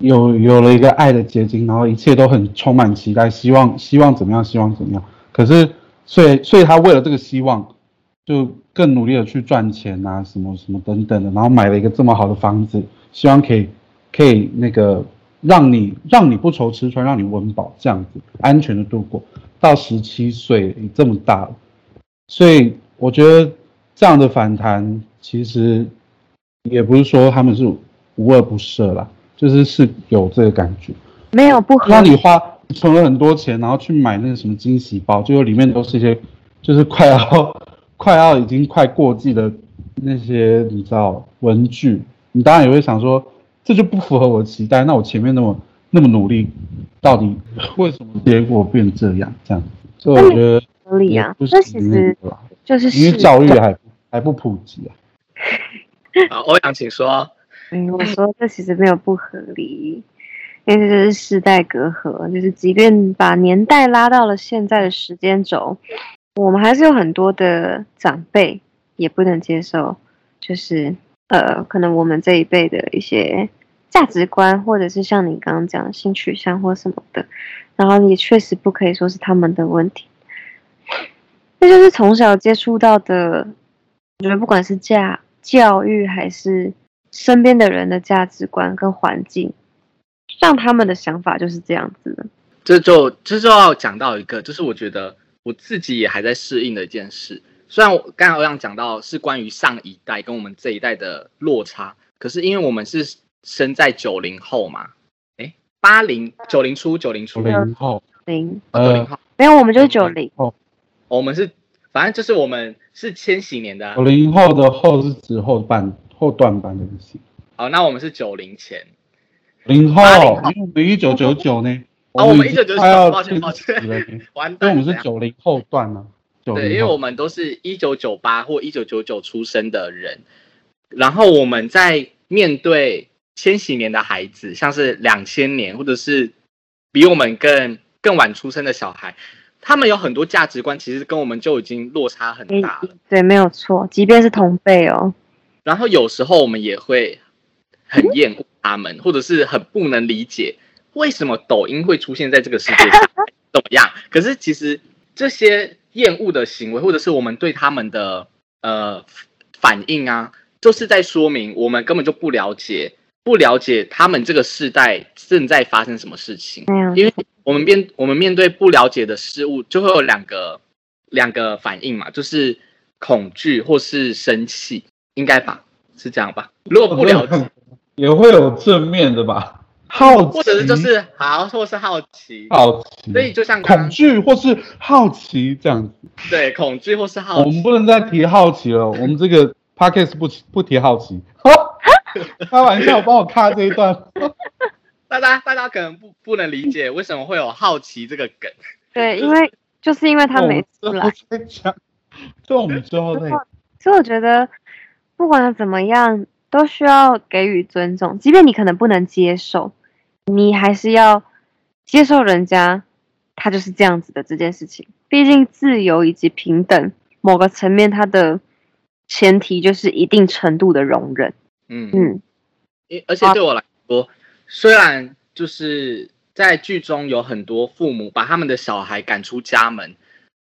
Speaker 2: 有有了一个爱的结晶，然后一切都很充满期待，希望希望怎么样，希望怎么样。可是所以所以他为了这个希望，就更努力的去赚钱啊，什么什么等等的，然后买了一个这么好的房子，希望可以可以那个让你让你不愁吃穿，让你温饱，这样子安全的度过。到十七岁你这么大了，所以我觉得这样的反弹其实也不是说他们是无恶不赦啦，就是是有这个感觉。
Speaker 1: 没有不合理。
Speaker 2: 让你花存了很多钱，然后去买那个什么惊喜包，结果里面都是一些就是快要快要已经快过季的那些你知道文具，你当然也会想说这就不符合我的期待。那我前面那么那么努力，到底为什么结果变这样？这样，所以我觉得
Speaker 1: 合理啊这其
Speaker 2: 行
Speaker 1: 实就是
Speaker 2: 因为教育还还不普及啊。[LAUGHS]
Speaker 3: 好，欧阳请说。
Speaker 1: 嗯，我说这其实没有不合理，因为这就是世代隔阂，就是即便把年代拉到了现在的时间轴，我们还是有很多的长辈也不能接受，就是呃，可能我们这一辈的一些价值观，或者是像你刚刚讲的性取向或什么的，然后也确实不可以说是他们的问题，这就是从小接触到的，我觉得不管是价教育还是身边的人的价值观跟环境，让他们的想法就是这样子的。
Speaker 3: 这就这就要讲到一个，就是我觉得我自己也还在适应的一件事。虽然我刚才欧阳讲到是关于上一代跟我们这一代的落差，可是因为我们是生在九零后嘛，哎，八零九零初九零初
Speaker 2: 九零后，
Speaker 1: 零
Speaker 3: 九零
Speaker 2: 呃，
Speaker 3: 后，
Speaker 1: 没有，我们就是九零，
Speaker 3: 我们是反正就是我们是千禧年的啊、
Speaker 2: 九零后的后是指后半后段班的意思。
Speaker 3: 好，那我们是九零前。
Speaker 2: 零后
Speaker 3: ，80后
Speaker 2: 因为我们一九九九呢，
Speaker 3: 哦，我们一九九九，抱歉抱歉，[LAUGHS] 完蛋，
Speaker 2: 因为我们是九零后段呢、九
Speaker 3: 对，因，为我们都是一九九八或一九九九出生的人，然后我们在面对千禧年的孩子，像是两千年或者是比我们更更晚出生的小孩，他们有很多价值观，其实跟我们就已经落差很大了。
Speaker 1: 对，没有错，即便是同辈哦，
Speaker 3: 然后有时候我们也会很厌恶他们，或者是很不能理解为什么抖音会出现在这个世界上，[LAUGHS] 怎么样？可是其实这些厌恶的行为，或者是我们对他们的呃反应啊，就是在说明我们根本就不了解，不了解他们这个世代正在发生什么事情。因为我们面我们面对不了解的事物，就会有两个两个反应嘛，就是恐惧或是生气，应该吧？是这样吧？如果不了解，
Speaker 2: 也会有正面的吧，好奇，
Speaker 3: 或者是就是好，或是好奇，
Speaker 2: 好奇，
Speaker 3: 所以就像
Speaker 2: 恐惧或是好奇这样子。
Speaker 3: 对恐惧或是好奇，
Speaker 2: 我们不能再提好奇了，我们这个 podcast 不不提好奇。开玩笑，帮我卡这一段。[LAUGHS]
Speaker 3: 大家大家可能不不能理解为什么会有好奇这个梗。
Speaker 1: 对，因为就是因为他没出来
Speaker 2: 我们，之后再讲，这我们之后再讲。
Speaker 1: 所以我觉得不管怎么样，都需要给予尊重，即便你可能不能接受，你还是要接受人家他就是这样子的这件事情。毕竟自由以及平等，某个层面它的前提就是一定程度的容忍。
Speaker 3: 嗯
Speaker 1: 嗯，
Speaker 3: 因而且对我来说，虽然就是在剧中有很多父母把他们的小孩赶出家门，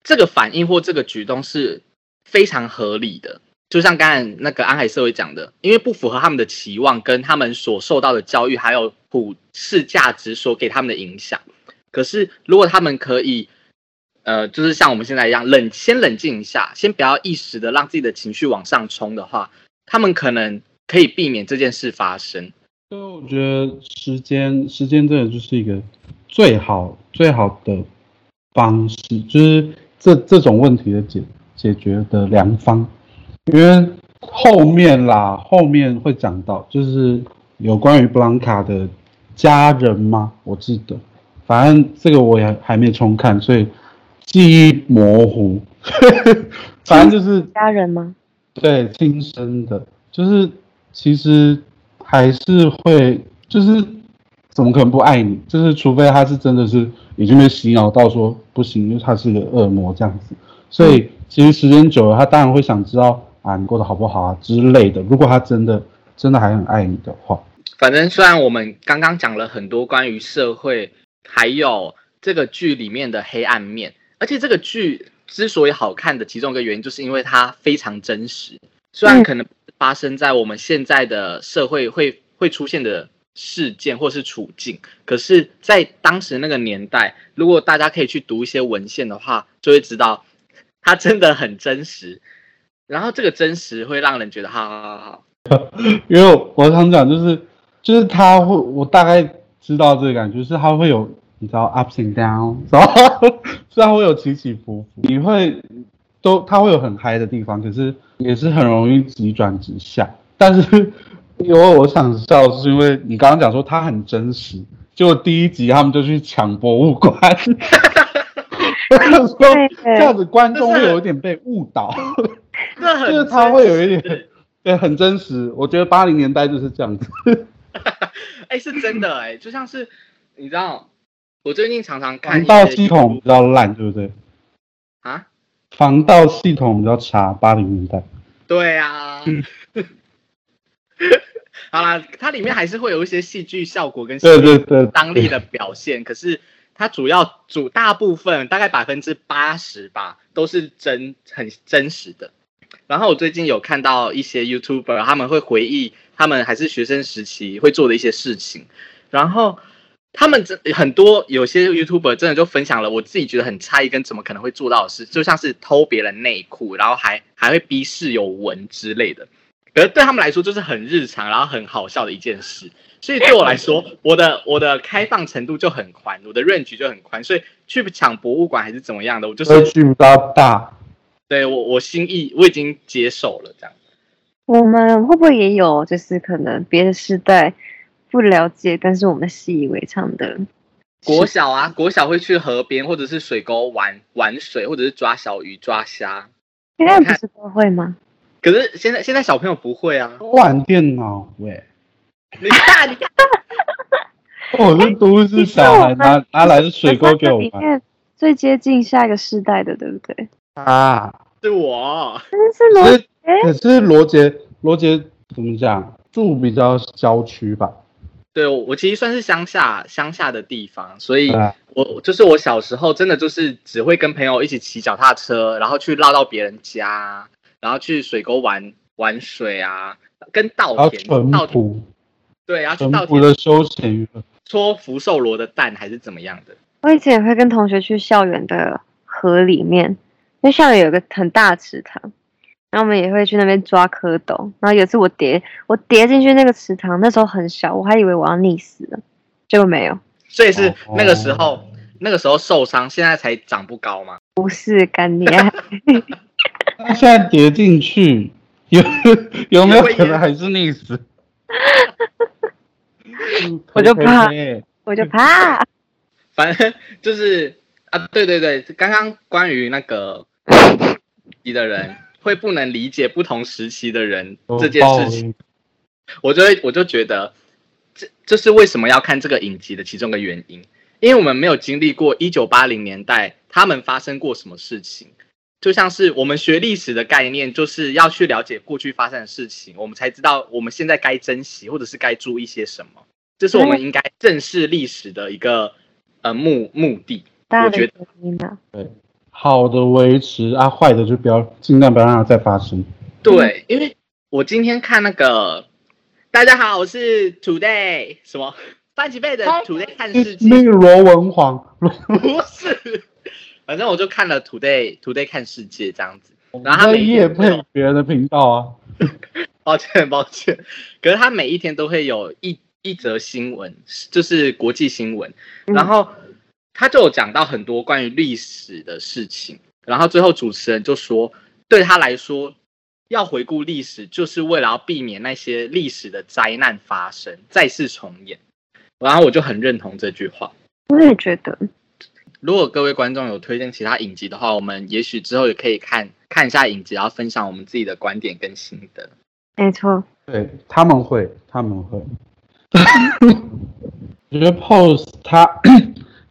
Speaker 3: 这个反应或这个举动是非常合理的。就像刚才那个安海社会讲的，因为不符合他们的期望，跟他们所受到的教育，还有普世价值所给他们的影响。可是如果他们可以，呃，就是像我们现在一样冷，先冷静一下，先不要一时的让自己的情绪往上冲的话，他们可能可以避免这件事发生。
Speaker 2: 所以我觉得时间，时间真的就是一个最好最好的方式，就是这这种问题的解解决的良方，因为后面啦，后面会讲到，就是有关于布朗卡的家人吗？我记得，反正这个我也还没重看，所以记忆模糊。[LAUGHS] 反正就是
Speaker 1: 家人吗？
Speaker 2: 对，亲生的，就是其实还是会，就是怎么可能不爱你？就是除非他是真的是已经被洗脑到说不行，因为他是个恶魔这样子。所以其实时间久了，他当然会想知道啊，你过得好不好啊之类的。如果他真的真的还很爱你的话，
Speaker 3: 反正虽然我们刚刚讲了很多关于社会，还有这个剧里面的黑暗面，而且这个剧之所以好看的其中一个原因，就是因为它非常真实。虽然可能发生在我们现在的社会会会出现的事件或是处境，可是，在当时那个年代，如果大家可以去读一些文献的话，就会知道它真的很真实。然后这个真实会让人觉得，好好好好，
Speaker 2: 因为我我常讲就是就是他会，我大概知道这个感觉，就是他会有你知道 ups and down，然后虽然会有起起伏伏，你会都他会有很嗨的地方，可是也是很容易急转直下。但是因为我想笑，是因为你刚刚讲说他很真实，结果第一集他们就去抢博物馆，[LAUGHS] 我想说这样子观众会有一点被误导，就是他会有一点 [LAUGHS] 对很真实。我觉得八零年代就是这样子。[LAUGHS]
Speaker 3: 哎、是真的哎、就像是你知道，我最近常常看
Speaker 2: 防盗系统比较烂，对不对？
Speaker 3: 啊，
Speaker 2: 防盗系统比较差，八零年代。
Speaker 3: 对啊。
Speaker 2: 嗯 [LAUGHS]
Speaker 3: 好啦，它里面还是会有一些戏剧效果跟戏
Speaker 2: 对对对，
Speaker 3: 张力的表现，可是它主要主大部分大概百分之八十吧，都是真很真实的。然后我最近有看到一些 YouTuber，他们会回忆他们还是学生时期会做的一些事情，然后他们真很多有些 YouTuber 真的就分享了我自己觉得很诧异跟怎么可能会做到的事，就像是偷别人内裤，然后还还会逼室友闻之类的。可是对他们来说就是很日常，然后很好笑的一件事。所以对我来说，我的我的开放程度就很宽，我的 range 就很宽，所以去抢博物馆还是怎么样的，我就是
Speaker 2: 格局比较大。
Speaker 3: 对我我心意我已经接受了这样。
Speaker 1: 我们会不会也有就是可能别的世代不了解，但是我们习以为常的？
Speaker 3: 国小啊，国小会去河边或者是水沟玩玩水，或者是抓小鱼、抓虾。
Speaker 1: 现在不是都会吗？
Speaker 3: 可是现在现在小朋友不会啊，
Speaker 2: 玩电脑喂，
Speaker 3: 你看你看，[LAUGHS]
Speaker 2: 我是都市小孩，拿拿来的水沟给我玩
Speaker 1: 最接近下一个世代的，对不对？
Speaker 2: 啊。
Speaker 3: 是我。
Speaker 1: 但是罗
Speaker 2: 可是可是罗杰罗杰怎么讲？住比较郊区吧？
Speaker 3: 对，我我其实算是乡下乡下的地方，所以我就是我小时候真的就是只会跟朋友一起骑脚踏车，然后去绕到别人家，然后去水沟玩玩水啊，跟稻田稻田
Speaker 2: 朴
Speaker 3: 对，然后去
Speaker 2: 淳
Speaker 3: 稻田
Speaker 2: 的休闲娱乐。
Speaker 3: 戳福寿螺的蛋还是怎么样的。
Speaker 1: 我以前也会跟同学去校园的河里面，因为校园有个很大的池塘，然后我们也会去那边抓蝌蚪。然后有一次我跌，我跌进去那个池塘，那时候很小，我还以为我要溺死了，结果没有，
Speaker 3: 所以是那个时
Speaker 2: 哦
Speaker 3: 候，那个时候受伤，现在才长不高吗。
Speaker 1: 不是干你啊！[LAUGHS]
Speaker 2: 那现在跌进去，有有没有可能还是溺死？[LAUGHS]
Speaker 1: 我就怕我就怕。[LAUGHS]
Speaker 3: 反正就是啊，对对对，刚刚关于那个你的人会不能理解不同时期的人这件事情，，我就会我就觉得这这是为什么要看这个影集的其中一个原因，因为我们没有经历过一九八零年代他们发生过什么事情。就像是我们学历史的概念，就是要去了解过去发生的事情，我们才知道我们现在该珍惜或者是该注意些什么。这是我们应该正视历史的一个呃目目的。
Speaker 1: 大的
Speaker 3: 我觉得
Speaker 1: 原因啊，
Speaker 2: 好的维持啊，坏的就不要尽量不要让它再发生。
Speaker 3: 对，因为我今天看那个，大家好，我是 Today 什么？范吉贝的 Today 看世界，
Speaker 2: 那个罗文皇，
Speaker 3: 不是，反正我就看了 Today Today 看世界这样子。然后他
Speaker 2: 在
Speaker 3: 每一
Speaker 2: 夜配
Speaker 3: 有
Speaker 2: 别人的频道啊。[LAUGHS]
Speaker 3: 抱歉抱歉，可是他每一天都会有一一则新闻，就是国际新闻，
Speaker 1: 嗯。
Speaker 3: 然后他就有讲到很多关于历史的事情，然后最后主持人就说，对他来说，要回顾历史，就是为了要避免那些历史的灾难发生，再次重演。然后我就很认同这句话。
Speaker 1: 我也觉得，
Speaker 3: 如果各位观众有推荐其他影集的话，我们也许之后也可以看看一下影集，然后分享我们自己的观点跟心得。
Speaker 1: 没错。
Speaker 2: 对他们会，他们会。[LAUGHS] 我觉得 Pose 它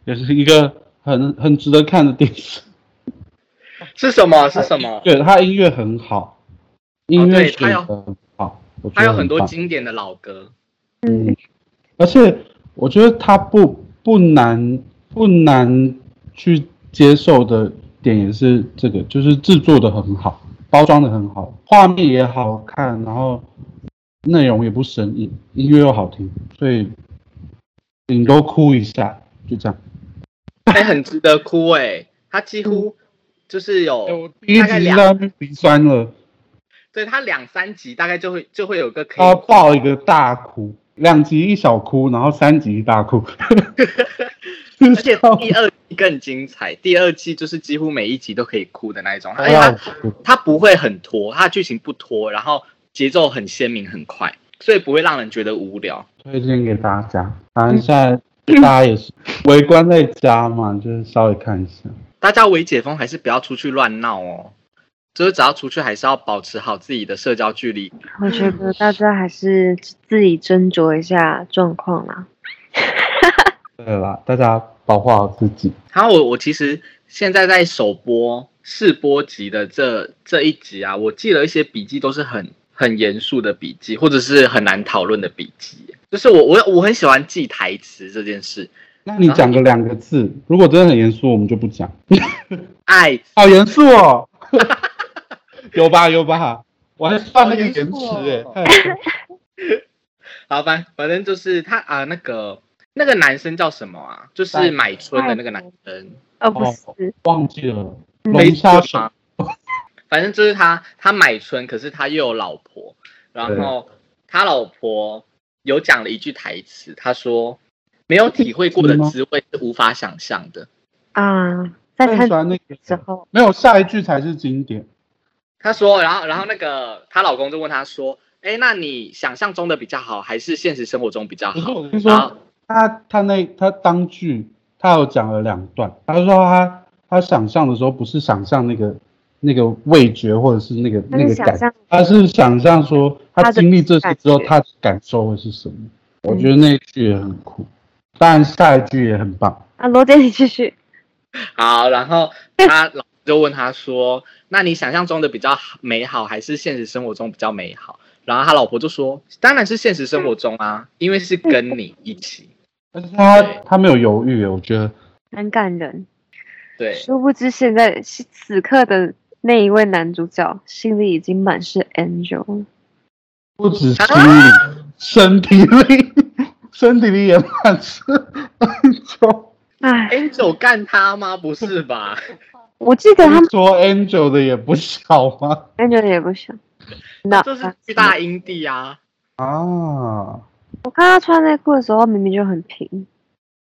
Speaker 2: 也是一个很很值得看的电视。
Speaker 3: 是什么？是什么？
Speaker 2: 对，他音乐很好，音乐选的很好，
Speaker 3: 他有很多经典的老歌。
Speaker 2: 嗯，而且我觉得他不不难不难去接受的点也是这个，就是制作的很好，包装的很好，画面也好看，然后内容也不生硬，音乐又好听，所以顶多哭一下，就这样。[LAUGHS]
Speaker 3: 哎，很值得哭哎，他几乎。就是有大概两
Speaker 2: 鼻酸了，
Speaker 3: 对他两三集大概就会就会有个
Speaker 2: 他爆一个大哭，两集一小哭，然后三集一大哭 [LAUGHS] [LAUGHS]
Speaker 3: 而且第二季更精彩，第二季就是几乎每一集都可以哭的那一种，而且他他不会很拖，他的剧情不拖，然后节奏很鲜明很快，所以不会让人觉得无聊。
Speaker 2: 推荐给大家，反正现在大家也是 [LAUGHS] 围观在家嘛，就是稍微看一下。
Speaker 3: 大家为解封还是不要出去乱闹哦，就是只要出去还是要保持好自己的社交距离。
Speaker 1: 我觉得大家还是自己斟酌一下状况啦。[LAUGHS]
Speaker 2: 对啦，大家保护好自己。
Speaker 3: 然后我我其实现在在首播试播集的这这一集啊，我记了一些笔记，都是很很严肃的笔记，或者是很难讨论的笔记。就是我我我很喜欢记台词这件事。
Speaker 2: 那你讲个两个字，如果真的很严肃，我们就不讲。[LAUGHS]
Speaker 3: 爱，
Speaker 2: 好严肃哦，[LAUGHS] 有吧有吧，我还放那个延迟哎。[LAUGHS]
Speaker 3: 好吧，反正就是他啊，那个那个男生叫什么啊？就是买春的那个男生。
Speaker 1: 哦，不是，
Speaker 2: 忘记了。龙虾
Speaker 3: 吗？反正就是他，他买春，可是他又有老婆，然后他老婆有讲了一句台词，他说。没有体会过的滋味是无法想象的
Speaker 1: 啊！在看
Speaker 2: 那
Speaker 1: 个时候，
Speaker 2: 没有下一句才是经典。
Speaker 3: 他说，然后，然后那个她老公就问他说：“哎，那你想象中的比较好，还是现实生活中比较好？”
Speaker 2: 我跟你说，他他那他当句他有讲了两段，他说他他想象的时候不是想象那个那个味觉或者是那个那个感，他是想象说他经历这些之后他的感受会是什么。我觉得那句也很酷。当然，下一句也很棒
Speaker 1: 啊！罗姐，你继续。[LAUGHS]
Speaker 3: 好，然后他老就问他说：“那你想象中的比较美好，还是现实生活中比较美好？”然后他老婆就说：“当然是现实生活中啊，因为是跟你一起。[LAUGHS] ”
Speaker 2: 但是他他没有犹豫，我觉得
Speaker 1: 很感人。
Speaker 3: 对，
Speaker 1: 殊不知现在此刻的那一位男主角心里已经满是 Angel，
Speaker 2: 不止心里，身体里。身体里也满是 Angel，
Speaker 3: 哎，Angel 干他吗？不是吧？
Speaker 1: 我记得他们
Speaker 2: 说 Angel 的也不小吗
Speaker 1: ？Angel 的也不小，
Speaker 3: 那这是巨大阴蒂啊！
Speaker 2: 啊！
Speaker 1: 我看他穿内裤的时候明明就很平，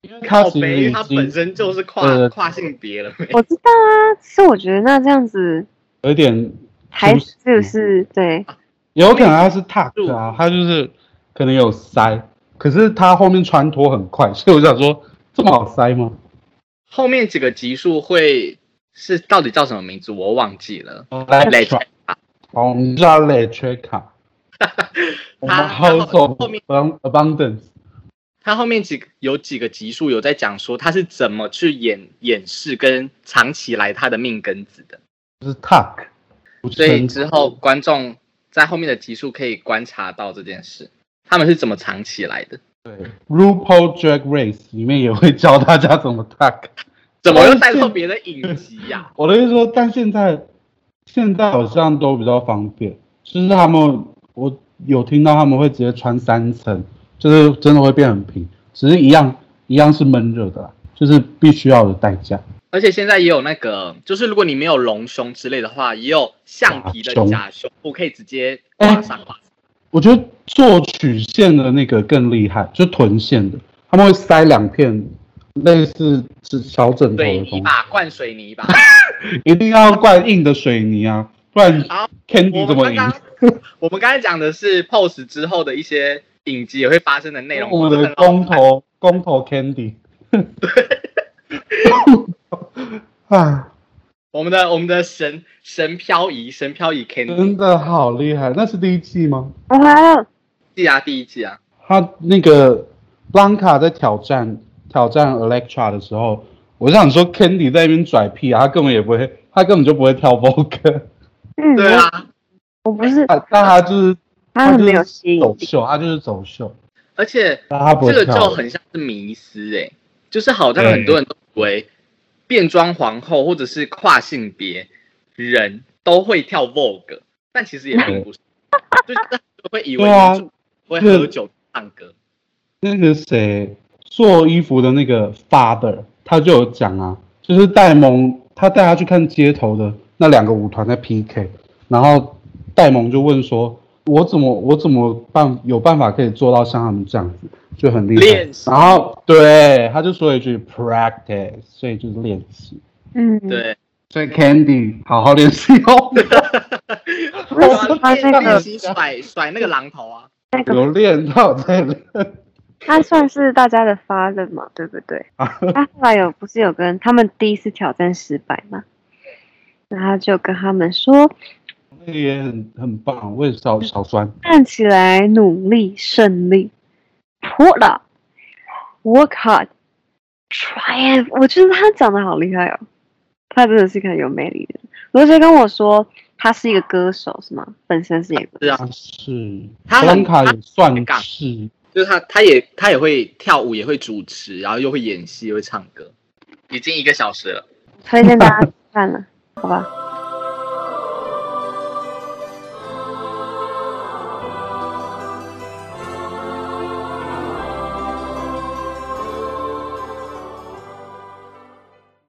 Speaker 3: 因为他他本身就是跨跨性别了。
Speaker 1: 我知道啊，是我觉得那这样子
Speaker 2: 有点
Speaker 1: 还是不是对？
Speaker 2: 有可能他是 tuck 啊，他就是可能有塞。可是他后面穿脱很快，所以我想说，这么好塞吗？
Speaker 3: 后面几个级数会是到底叫什么名字？我忘记了。
Speaker 2: 雷切卡，[LAUGHS] 我们叫雷切卡。
Speaker 3: 他
Speaker 2: 后面 abundance，
Speaker 3: 他后面几有几个集数有在讲说他是怎么去掩掩饰跟藏起来他的命根子的，
Speaker 2: 就是 tuck。
Speaker 3: 所以之后观众在后面的集数可以观察到这件事。他们是怎么藏起来的？
Speaker 2: 对，RuPaul Drag Race 里面也会教大家怎么 tuck，
Speaker 3: 怎么又带到别的影集呀？[LAUGHS]
Speaker 2: 我的意思说，但现在现在好像都比较方便，就是他们我有听到他们会直接穿三层，就是真的会变很平，只是一样一样是闷热的啦，就是必须要的代价。
Speaker 3: 而且现在也有那个，就是如果你没有隆胸之类的话，也有橡皮的假胸部可以直接挂上。
Speaker 2: 我觉得做曲线的那个更厉害，就臀线的，他们会塞两片类似小枕头的东西，
Speaker 3: 灌水泥吧，[LAUGHS]
Speaker 2: 一定要灌硬的水泥啊，不然 Candy 怎么
Speaker 3: 我们刚才讲的是 pose 之后的一些影集也会发生的内容，
Speaker 2: 我们的公投公投 Candy。啊，[LAUGHS]
Speaker 3: 我们的我们的神神漂移神漂移 Candy
Speaker 2: 真的好厉害！那是第一季吗？
Speaker 1: 我回来了，
Speaker 3: 季啊第一季啊，
Speaker 2: 他那个 Blanca 在挑战挑战 Electra 的时候，我就想说 Candy 在那边拽屁啊，他根本也不会，他根本就不会跳 vocal
Speaker 1: 嗯，
Speaker 3: 对啊，
Speaker 1: 我，不是，
Speaker 2: 但但他就是
Speaker 1: 他很没有
Speaker 2: 就是
Speaker 1: 吸引力，
Speaker 2: 走秀，他就是走秀，
Speaker 3: 而且
Speaker 2: 但他不
Speaker 3: 这个就
Speaker 2: 舞。
Speaker 3: 很像是迷思哎、就是好像很多人都以为变装皇后或者是跨性别人都会跳 Vogue，但其实也并不是，[LAUGHS] 就是会以为
Speaker 2: 对啊
Speaker 3: 女主会喝酒唱歌。
Speaker 2: 那个谁做衣服的那个 father，他就有讲啊，就是戴蒙他带他去看街头的那两个舞团在 PK，然后戴蒙就问说，我怎么我怎么办有办法可以做到像他们这样子，就很厉害
Speaker 3: 练。习
Speaker 2: 然后对他就说了一句 practice，所以就是练习。
Speaker 1: 嗯，，
Speaker 3: 对，
Speaker 2: 所以 Candy 好好练习哦，
Speaker 1: 我喜欢那
Speaker 3: 练
Speaker 1: 个
Speaker 3: 习甩甩那个榔头啊，
Speaker 1: 那个，
Speaker 2: 有练到在练。
Speaker 1: 他算是大家的发人嘛，对不对？[LAUGHS] 他后来有不是有跟他们第一次挑战失败嘛，然后就跟他们说，
Speaker 2: 那个也很很棒，我也少少酸。
Speaker 1: 看起来努力胜利，pull up，work hard，triumph。我觉得他讲的好厉害哦，他真的是一个很有魅力的人。罗杰跟我说，他是一个歌手是吗？本身是一个歌手，
Speaker 3: 是啊，
Speaker 2: 他是
Speaker 3: 他很他
Speaker 2: 也算
Speaker 3: 很杠
Speaker 2: 是。
Speaker 3: 就是他他也他也会跳舞，也会主持，然后又会演戏，又会唱歌。已经一个小时了，
Speaker 1: 推荐大家去看了，好吧？